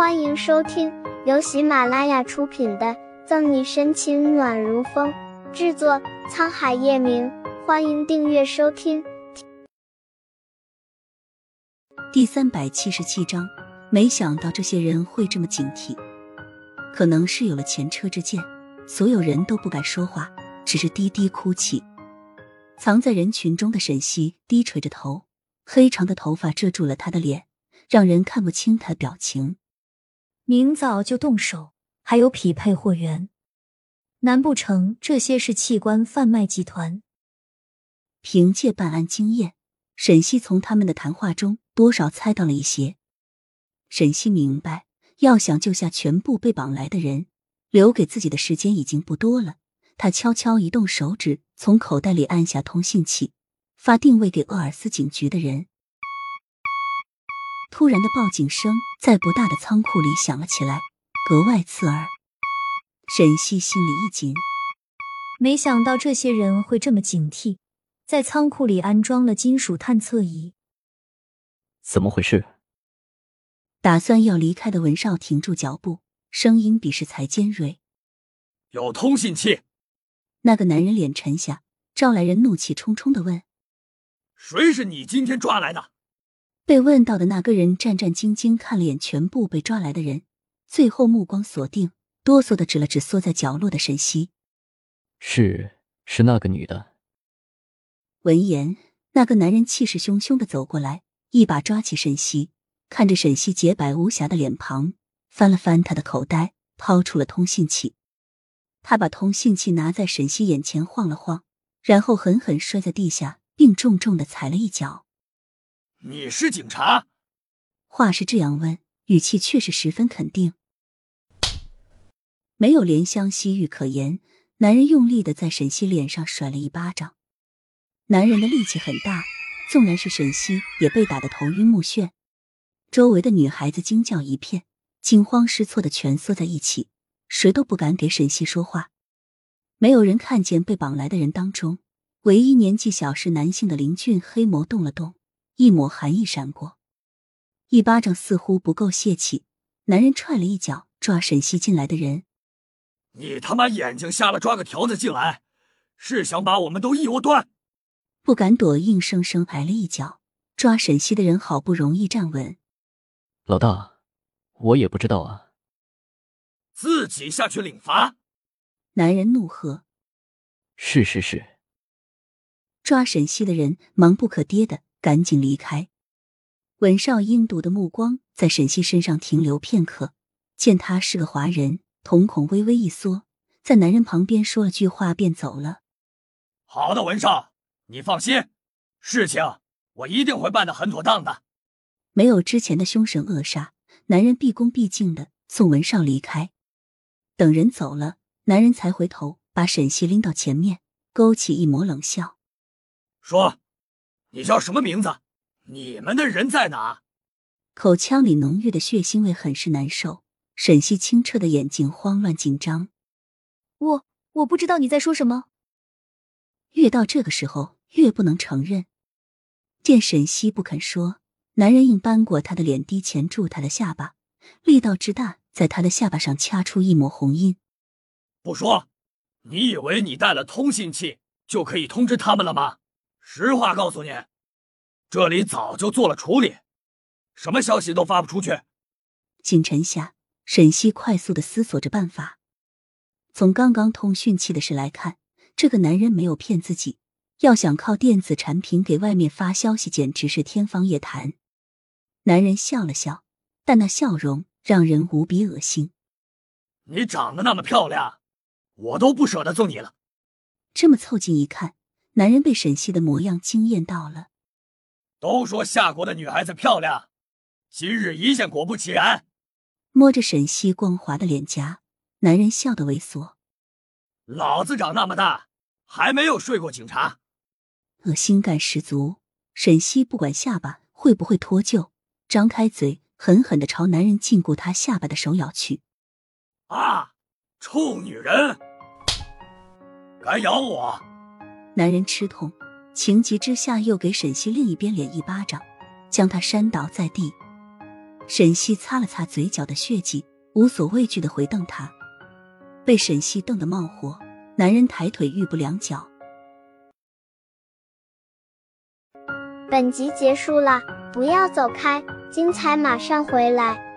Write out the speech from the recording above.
欢迎收听由喜马拉雅出品的《赠你深情暖如风》，制作沧海夜明。欢迎订阅收听。第三百七十七章，没想到这些人会这么警惕，可能是有了前车之鉴，所有人都不敢说话，只是低低哭泣。藏在人群中的沈西低垂着头，黑长的头发遮住了他的脸，让人看不清他的表情。明早就动手，还有匹配货源，难不成这些是器官贩卖集团？凭借办案经验，沈西从他们的谈话中多少猜到了一些。沈西明白，要想救下全部被绑来的人，留给自己的时间已经不多了。他悄悄移动手指，从口袋里按下通信器，发定位给厄尔斯警局的人。突然的报警声在不大的仓库里响了起来，格外刺耳。沈西心里一紧，没想到这些人会这么警惕，在仓库里安装了金属探测仪。怎么回事？打算要离开的文少停住脚步，声音比适才尖锐：“有通信器。”那个男人脸沉下，招来人怒气冲冲的问：“谁是你今天抓来的？”被问到的那个人战战兢兢看了眼全部被抓来的人，最后目光锁定，哆嗦的指了指缩在角落的沈西：“是，是那个女的。”闻言，那个男人气势汹汹的走过来，一把抓起沈西，看着沈西洁白无瑕的脸庞，翻了翻他的口袋，掏出了通信器。他把通信器拿在沈西眼前晃了晃，然后狠狠摔在地下，并重重的踩了一脚。你是警察？话是这样问，语气却是十分肯定。没有怜香惜玉可言，男人用力的在沈西脸上甩了一巴掌。男人的力气很大，纵然是沈西也被打得头晕目眩。周围的女孩子惊叫一片，惊慌失措的蜷缩在一起，谁都不敢给沈西说话。没有人看见被绑来的人当中，唯一年纪小是男性的林俊黑眸动了动。一抹寒意闪过，一巴掌似乎不够泄气。男人踹了一脚，抓沈西进来的人：“你他妈眼睛瞎了，抓个条子进来，是想把我们都一窝端？”不敢躲，硬生生挨了一脚。抓沈西的人好不容易站稳：“老大，我也不知道啊。”自己下去领罚！男人怒喝：“是是是！”抓沈西的人忙不可跌的。赶紧离开！文少阴毒的目光在沈西身上停留片刻，见他是个华人，瞳孔微微一缩，在男人旁边说了句话便走了。好的，文少，你放心，事情我一定会办得很妥当的。没有之前的凶神恶煞，男人毕恭毕敬的送文少离开。等人走了，男人才回头把沈西拎到前面，勾起一抹冷笑，说。你叫什么名字？你们的人在哪？口腔里浓郁的血腥味很是难受。沈西清澈的眼睛慌乱紧张。我我不知道你在说什么。越到这个时候越不能承认。见沈西不肯说，男人硬扳过他的脸，低钳住他的下巴，力道之大，在他的下巴上掐出一抹红印。不说，你以为你带了通信器就可以通知他们了吗？实话告诉你，这里早就做了处理，什么消息都发不出去。锦晨下，沈西快速的思索着办法。从刚刚通讯器的事来看，这个男人没有骗自己。要想靠电子产品给外面发消息，简直是天方夜谭。男人笑了笑，但那笑容让人无比恶心。你长得那么漂亮，我都不舍得揍你了。这么凑近一看。男人被沈西的模样惊艳到了。都说夏国的女孩子漂亮，今日一见，果不其然。摸着沈西光滑的脸颊，男人笑得猥琐。老子长那么大，还没有睡过警察，恶心感十足。沈西不管下巴会不会脱臼，张开嘴，狠狠的朝男人禁锢他下巴的手咬去。啊！臭女人，敢咬我！男人吃痛，情急之下又给沈西另一边脸一巴掌，将他扇倒在地。沈西擦了擦嘴角的血迹，无所畏惧的回瞪他。被沈西瞪得冒火，男人抬腿欲步两脚。本集结束了，不要走开，精彩马上回来。